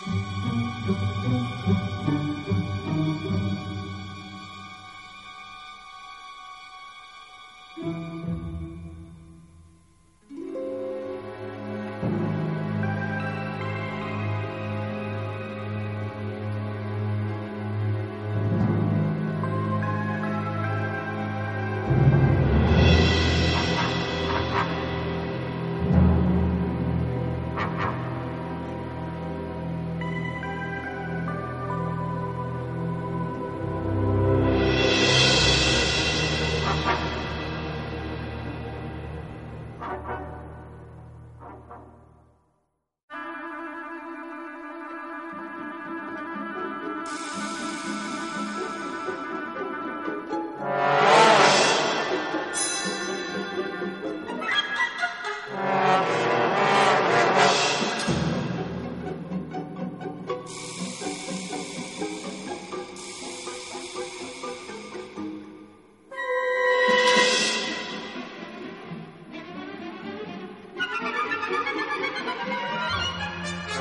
thank you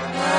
Ah!